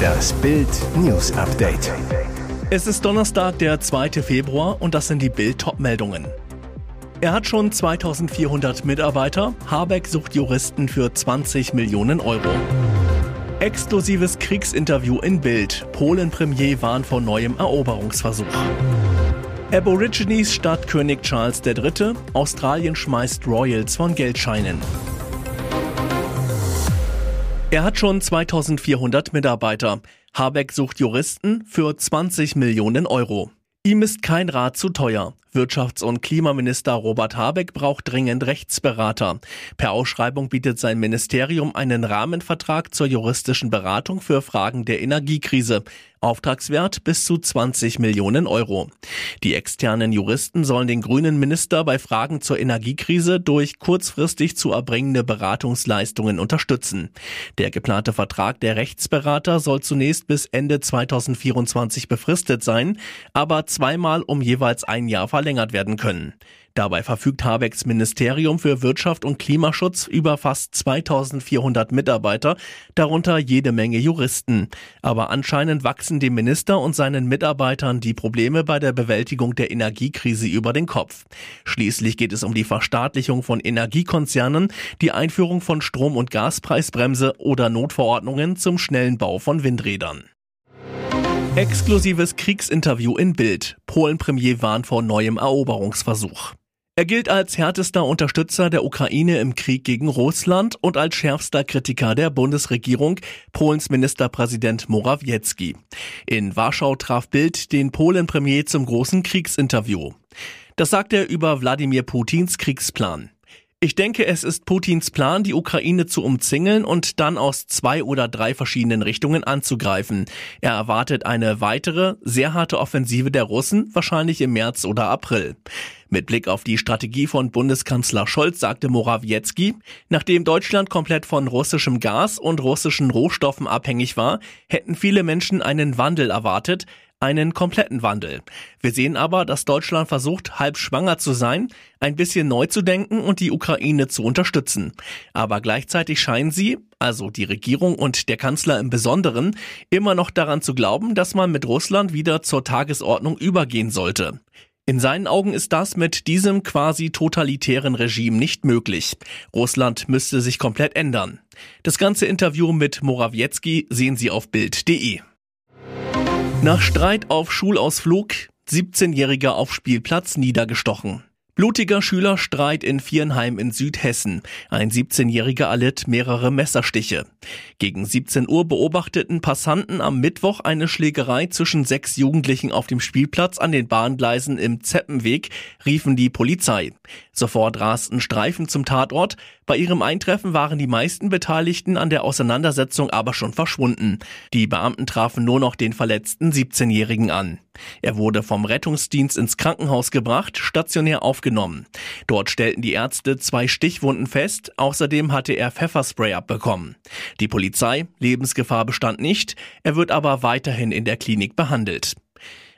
Das Bild News Update. Es ist Donnerstag, der 2. Februar und das sind die Bild Topmeldungen. Er hat schon 2400 Mitarbeiter. Habeck sucht Juristen für 20 Millionen Euro. Exklusives Kriegsinterview in Bild. Polen-Premier warnt vor neuem Eroberungsversuch. Aborigines statt König Charles III. Australien schmeißt Royals von Geldscheinen. Er hat schon 2400 Mitarbeiter. Habeck sucht Juristen für 20 Millionen Euro. Ihm ist kein Rat zu teuer. Wirtschafts- und Klimaminister Robert Habeck braucht dringend Rechtsberater. Per Ausschreibung bietet sein Ministerium einen Rahmenvertrag zur juristischen Beratung für Fragen der Energiekrise. Auftragswert bis zu 20 Millionen Euro. Die externen Juristen sollen den grünen Minister bei Fragen zur Energiekrise durch kurzfristig zu erbringende Beratungsleistungen unterstützen. Der geplante Vertrag der Rechtsberater soll zunächst bis Ende 2024 befristet sein, aber zweimal um jeweils ein Jahr verlängert werden können. Dabei verfügt Habecks Ministerium für Wirtschaft und Klimaschutz über fast 2400 Mitarbeiter, darunter jede Menge Juristen. Aber anscheinend wachsen dem Minister und seinen Mitarbeitern die Probleme bei der Bewältigung der Energiekrise über den Kopf. Schließlich geht es um die Verstaatlichung von Energiekonzernen, die Einführung von Strom- und Gaspreisbremse oder Notverordnungen zum schnellen Bau von Windrädern. Exklusives Kriegsinterview in Bild. Polen-Premier warnt vor neuem Eroberungsversuch. Er gilt als härtester Unterstützer der Ukraine im Krieg gegen Russland und als schärfster Kritiker der Bundesregierung, Polens Ministerpräsident Morawiecki. In Warschau traf Bild den Polen-Premier zum großen Kriegsinterview. Das sagt er über Wladimir Putins Kriegsplan. Ich denke, es ist Putins Plan, die Ukraine zu umzingeln und dann aus zwei oder drei verschiedenen Richtungen anzugreifen. Er erwartet eine weitere, sehr harte Offensive der Russen, wahrscheinlich im März oder April. Mit Blick auf die Strategie von Bundeskanzler Scholz sagte Morawiecki, nachdem Deutschland komplett von russischem Gas und russischen Rohstoffen abhängig war, hätten viele Menschen einen Wandel erwartet, einen kompletten Wandel. Wir sehen aber, dass Deutschland versucht, halb schwanger zu sein, ein bisschen neu zu denken und die Ukraine zu unterstützen. Aber gleichzeitig scheinen sie, also die Regierung und der Kanzler im Besonderen, immer noch daran zu glauben, dass man mit Russland wieder zur Tagesordnung übergehen sollte. In seinen Augen ist das mit diesem quasi totalitären Regime nicht möglich. Russland müsste sich komplett ändern. Das ganze Interview mit Morawiecki sehen Sie auf Bild.de. Nach Streit auf Schulausflug, 17-Jähriger auf Spielplatz niedergestochen. Blutiger Schülerstreit in Viernheim in Südhessen. Ein 17-Jähriger erlitt mehrere Messerstiche. Gegen 17 Uhr beobachteten Passanten am Mittwoch eine Schlägerei zwischen sechs Jugendlichen auf dem Spielplatz an den Bahngleisen im Zeppenweg, riefen die Polizei. Sofort rasten Streifen zum Tatort. Bei ihrem Eintreffen waren die meisten Beteiligten an der Auseinandersetzung aber schon verschwunden. Die Beamten trafen nur noch den verletzten 17-Jährigen an. Er wurde vom Rettungsdienst ins Krankenhaus gebracht, stationär aufgenommen. Dort stellten die Ärzte zwei Stichwunden fest, außerdem hatte er Pfefferspray abbekommen. Die Polizei, Lebensgefahr bestand nicht, er wird aber weiterhin in der Klinik behandelt.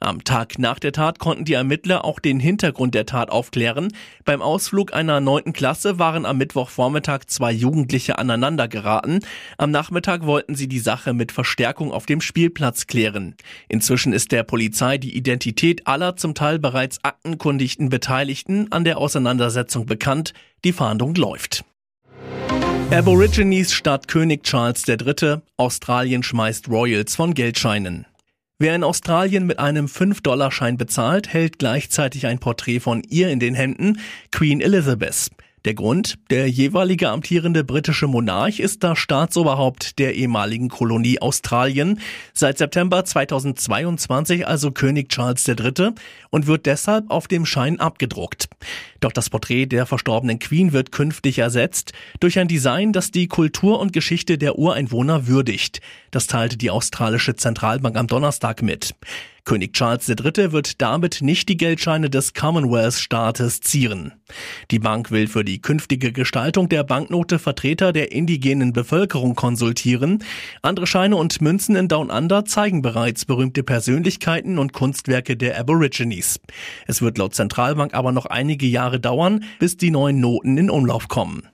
Am Tag nach der Tat konnten die Ermittler auch den Hintergrund der Tat aufklären. Beim Ausflug einer neunten Klasse waren am Mittwochvormittag zwei Jugendliche aneinander geraten. Am Nachmittag wollten sie die Sache mit Verstärkung auf dem Spielplatz klären. Inzwischen ist der Polizei die Identität aller zum Teil bereits aktenkundigten Beteiligten an der Auseinandersetzung bekannt. Die Fahndung läuft. Aborigines statt König Charles III. Australien schmeißt Royals von Geldscheinen. Wer in Australien mit einem 5-Dollar-Schein bezahlt, hält gleichzeitig ein Porträt von ihr in den Händen, Queen Elizabeth. Der Grund, der jeweilige amtierende britische Monarch ist das Staatsoberhaupt der ehemaligen Kolonie Australien, seit September 2022 also König Charles III. und wird deshalb auf dem Schein abgedruckt. Doch das Porträt der verstorbenen Queen wird künftig ersetzt durch ein Design, das die Kultur und Geschichte der Ureinwohner würdigt. Das teilte die australische Zentralbank am Donnerstag mit. König Charles III. wird damit nicht die Geldscheine des Commonwealth-Staates zieren. Die Bank will für die künftige Gestaltung der Banknote Vertreter der indigenen Bevölkerung konsultieren. Andere Scheine und Münzen in Down Under zeigen bereits berühmte Persönlichkeiten und Kunstwerke der Aborigines. Es wird laut Zentralbank aber noch einige Jahre dauern, bis die neuen Noten in Umlauf kommen.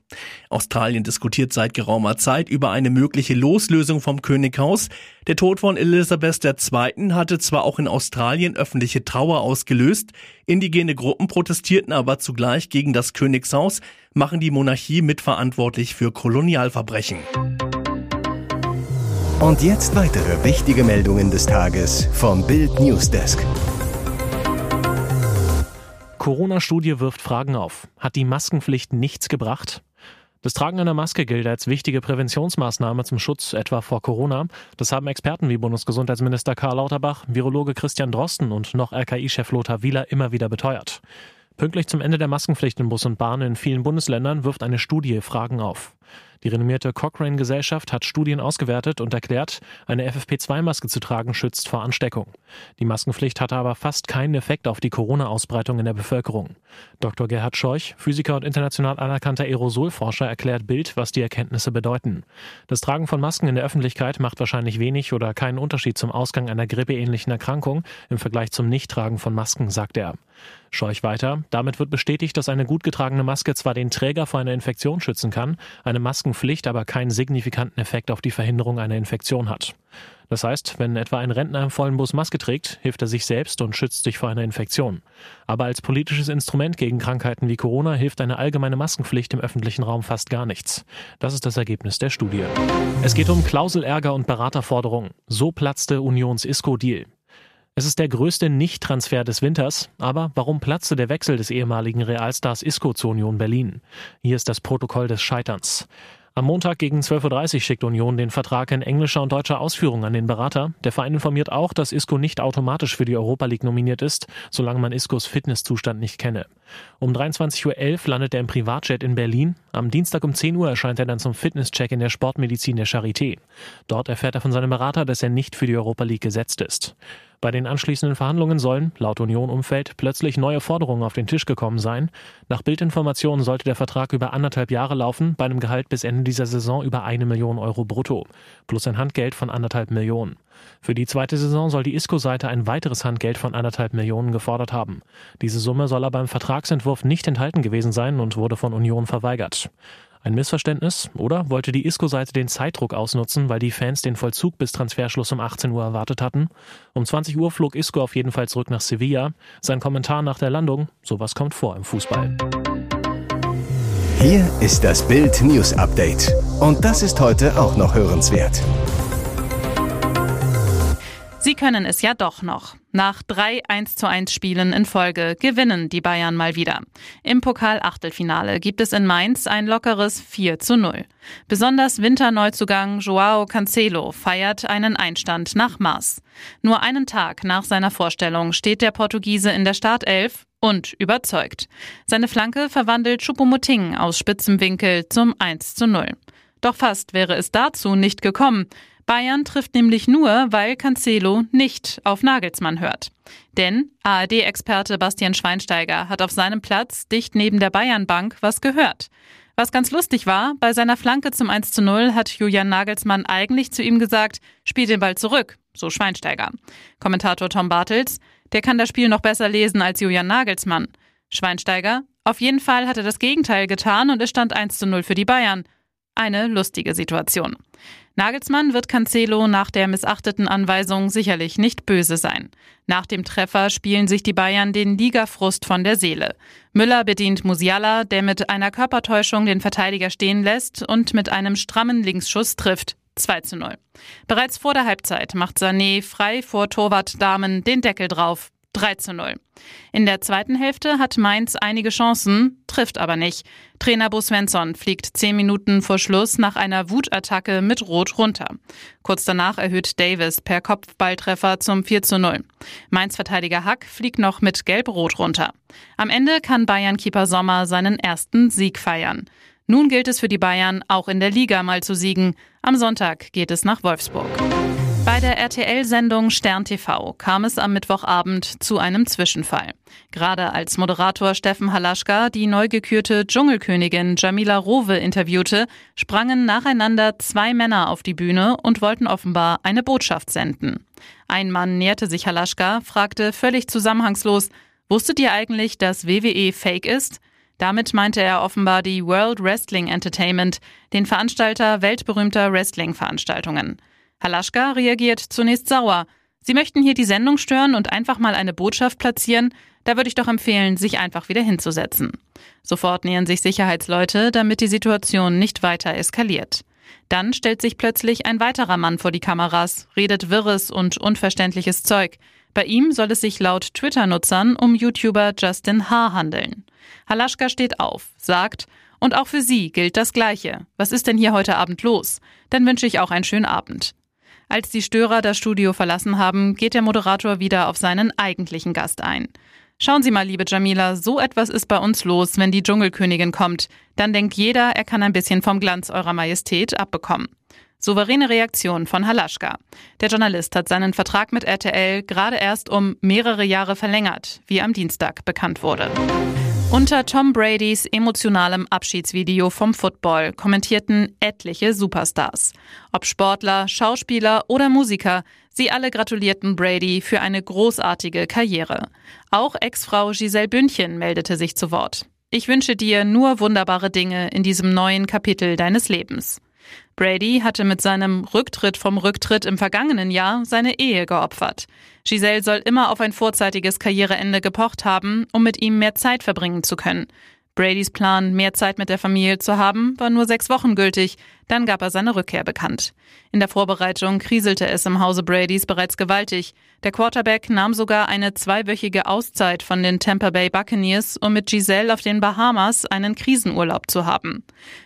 Australien diskutiert seit geraumer Zeit über eine mögliche Loslösung vom Könighaus. Der Tod von Elisabeth II. hatte zwar auch in Australien öffentliche Trauer ausgelöst, indigene Gruppen protestierten aber zugleich gegen das Königshaus, machen die Monarchie mitverantwortlich für Kolonialverbrechen. Und jetzt weitere wichtige Meldungen des Tages vom Bild Newsdesk. Corona-Studie wirft Fragen auf. Hat die Maskenpflicht nichts gebracht? Das Tragen einer Maske gilt als wichtige Präventionsmaßnahme zum Schutz etwa vor Corona. Das haben Experten wie Bundesgesundheitsminister Karl Lauterbach, Virologe Christian Drosten und noch RKI-Chef Lothar Wieler immer wieder beteuert. Pünktlich zum Ende der Maskenpflicht in Bus und Bahn in vielen Bundesländern wirft eine Studie Fragen auf. Die renommierte Cochrane-Gesellschaft hat Studien ausgewertet und erklärt, eine FFP2-Maske zu tragen schützt vor Ansteckung. Die Maskenpflicht hatte aber fast keinen Effekt auf die Corona-Ausbreitung in der Bevölkerung. Dr. Gerhard Scheuch, Physiker und international anerkannter Aerosolforscher, erklärt Bild, was die Erkenntnisse bedeuten. Das Tragen von Masken in der Öffentlichkeit macht wahrscheinlich wenig oder keinen Unterschied zum Ausgang einer grippeähnlichen Erkrankung im Vergleich zum Nichttragen von Masken, sagt er. Scheuch weiter, damit wird bestätigt, dass eine gut getragene Maske zwar den Träger vor einer Infektion schützen kann, eine Maskenpflicht aber keinen signifikanten Effekt auf die Verhinderung einer Infektion hat. Das heißt, wenn etwa ein Rentner im vollen Bus Maske trägt, hilft er sich selbst und schützt sich vor einer Infektion. Aber als politisches Instrument gegen Krankheiten wie Corona hilft eine allgemeine Maskenpflicht im öffentlichen Raum fast gar nichts. Das ist das Ergebnis der Studie. Es geht um Klauselärger und Beraterforderungen. So platzte Unions ISCO-Deal. Es ist der größte Nicht-Transfer des Winters, aber warum platzte der Wechsel des ehemaligen Realstars Isco zur Union Berlin? Hier ist das Protokoll des Scheiterns. Am Montag gegen 12.30 Uhr schickt Union den Vertrag in englischer und deutscher Ausführung an den Berater. Der Verein informiert auch, dass Isco nicht automatisch für die Europa League nominiert ist, solange man Iscos Fitnesszustand nicht kenne. Um 23.11 Uhr landet er im Privatjet in Berlin. Am Dienstag um 10 Uhr erscheint er dann zum Fitnesscheck in der Sportmedizin der Charité. Dort erfährt er von seinem Berater, dass er nicht für die Europa League gesetzt ist. Bei den anschließenden Verhandlungen sollen, laut Union-Umfeld, plötzlich neue Forderungen auf den Tisch gekommen sein. Nach Bildinformationen sollte der Vertrag über anderthalb Jahre laufen, bei einem Gehalt bis Ende dieser Saison über eine Million Euro brutto, plus ein Handgeld von anderthalb Millionen. Für die zweite Saison soll die ISCO-Seite ein weiteres Handgeld von anderthalb Millionen gefordert haben. Diese Summe soll aber im Vertragsentwurf nicht enthalten gewesen sein und wurde von Union verweigert. Ein Missverständnis? Oder wollte die ISCO-Seite den Zeitdruck ausnutzen, weil die Fans den Vollzug bis Transferschluss um 18 Uhr erwartet hatten? Um 20 Uhr flog Isco auf jeden Fall zurück nach Sevilla. Sein Kommentar nach der Landung, sowas kommt vor im Fußball. Hier ist das Bild News Update. Und das ist heute auch noch hörenswert. Sie können es ja doch noch. Nach drei 1 zu 1 Spielen in Folge gewinnen die Bayern mal wieder. Im Pokal-Achtelfinale gibt es in Mainz ein lockeres 4 zu 0. Besonders Winterneuzugang Joao Cancelo feiert einen Einstand nach Maß. Nur einen Tag nach seiner Vorstellung steht der Portugiese in der Startelf und überzeugt. Seine Flanke verwandelt Choupo-Moting aus spitzem Winkel zum 1 zu 0. Doch fast wäre es dazu nicht gekommen. Bayern trifft nämlich nur, weil Cancelo nicht auf Nagelsmann hört. Denn ARD-Experte Bastian Schweinsteiger hat auf seinem Platz dicht neben der Bayernbank was gehört. Was ganz lustig war, bei seiner Flanke zum 1 zu 0 hat Julian Nagelsmann eigentlich zu ihm gesagt, spiel den Ball zurück, so Schweinsteiger. Kommentator Tom Bartels, der kann das Spiel noch besser lesen als Julian Nagelsmann. Schweinsteiger, auf jeden Fall hat er das Gegenteil getan und es stand 1 zu 0 für die Bayern. Eine lustige Situation. Nagelsmann wird Cancelo nach der missachteten Anweisung sicherlich nicht böse sein. Nach dem Treffer spielen sich die Bayern den Ligafrust von der Seele. Müller bedient Musiala, der mit einer Körpertäuschung den Verteidiger stehen lässt und mit einem strammen Linksschuss trifft. 2 zu 0. Bereits vor der Halbzeit macht Sané frei vor Torwart Damen den Deckel drauf. 3 zu 0. In der zweiten Hälfte hat Mainz einige Chancen, trifft aber nicht. Trainer Bo Svensson fliegt zehn Minuten vor Schluss nach einer Wutattacke mit Rot runter. Kurz danach erhöht Davis per Kopfballtreffer zum 4 zu 0. Mainz-Verteidiger Hack fliegt noch mit Gelb-Rot runter. Am Ende kann Bayern-Keeper Sommer seinen ersten Sieg feiern. Nun gilt es für die Bayern, auch in der Liga mal zu siegen. Am Sonntag geht es nach Wolfsburg. Bei der RTL-Sendung Stern TV kam es am Mittwochabend zu einem Zwischenfall. Gerade als Moderator Steffen Halaschka die neu gekürte Dschungelkönigin Jamila Rowe interviewte, sprangen nacheinander zwei Männer auf die Bühne und wollten offenbar eine Botschaft senden. Ein Mann näherte sich Halaschka, fragte völlig zusammenhangslos, wusstet ihr eigentlich, dass WWE fake ist? Damit meinte er offenbar die World Wrestling Entertainment, den Veranstalter weltberühmter Wrestling-Veranstaltungen. Halaschka reagiert zunächst sauer. Sie möchten hier die Sendung stören und einfach mal eine Botschaft platzieren. Da würde ich doch empfehlen, sich einfach wieder hinzusetzen. Sofort nähern sich Sicherheitsleute, damit die Situation nicht weiter eskaliert. Dann stellt sich plötzlich ein weiterer Mann vor die Kameras, redet wirres und unverständliches Zeug. Bei ihm soll es sich laut Twitter-Nutzern um YouTuber Justin H. handeln. Halaschka steht auf, sagt, und auch für Sie gilt das Gleiche. Was ist denn hier heute Abend los? Dann wünsche ich auch einen schönen Abend. Als die Störer das Studio verlassen haben, geht der Moderator wieder auf seinen eigentlichen Gast ein. Schauen Sie mal, liebe Jamila, so etwas ist bei uns los, wenn die Dschungelkönigin kommt. Dann denkt jeder, er kann ein bisschen vom Glanz eurer Majestät abbekommen. Souveräne Reaktion von Halaschka. Der Journalist hat seinen Vertrag mit RTL gerade erst um mehrere Jahre verlängert, wie am Dienstag bekannt wurde. Unter Tom Bradys emotionalem Abschiedsvideo vom Football kommentierten etliche Superstars. Ob Sportler, Schauspieler oder Musiker, sie alle gratulierten Brady für eine großartige Karriere. Auch Ex-Frau Giselle Bündchen meldete sich zu Wort. Ich wünsche dir nur wunderbare Dinge in diesem neuen Kapitel deines Lebens. Brady hatte mit seinem Rücktritt vom Rücktritt im vergangenen Jahr seine Ehe geopfert. Giselle soll immer auf ein vorzeitiges Karriereende gepocht haben, um mit ihm mehr Zeit verbringen zu können. Bradys Plan, mehr Zeit mit der Familie zu haben, war nur sechs Wochen gültig. Dann gab er seine Rückkehr bekannt. In der Vorbereitung kriselte es im Hause Bradys bereits gewaltig. Der Quarterback nahm sogar eine zweiwöchige Auszeit von den Tampa Bay Buccaneers, um mit Giselle auf den Bahamas einen Krisenurlaub zu haben.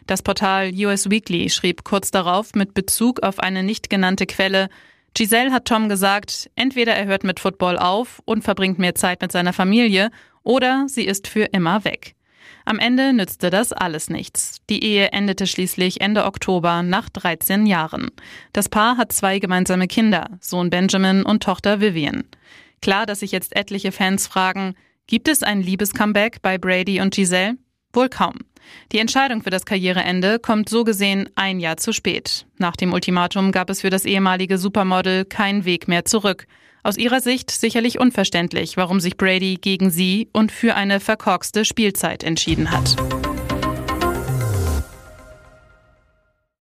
Das Portal US Weekly schrieb kurz darauf mit Bezug auf eine nicht genannte Quelle, Giselle hat Tom gesagt, entweder er hört mit Football auf und verbringt mehr Zeit mit seiner Familie, oder sie ist für immer weg. Am Ende nützte das alles nichts. Die Ehe endete schließlich Ende Oktober nach 13 Jahren. Das Paar hat zwei gemeinsame Kinder, Sohn Benjamin und Tochter Vivian. Klar, dass sich jetzt etliche Fans fragen, gibt es ein Liebescomeback bei Brady und Giselle? Wohl kaum. Die Entscheidung für das Karriereende kommt so gesehen ein Jahr zu spät. Nach dem Ultimatum gab es für das ehemalige Supermodel keinen Weg mehr zurück. Aus ihrer Sicht sicherlich unverständlich, warum sich Brady gegen sie und für eine verkorkste Spielzeit entschieden hat.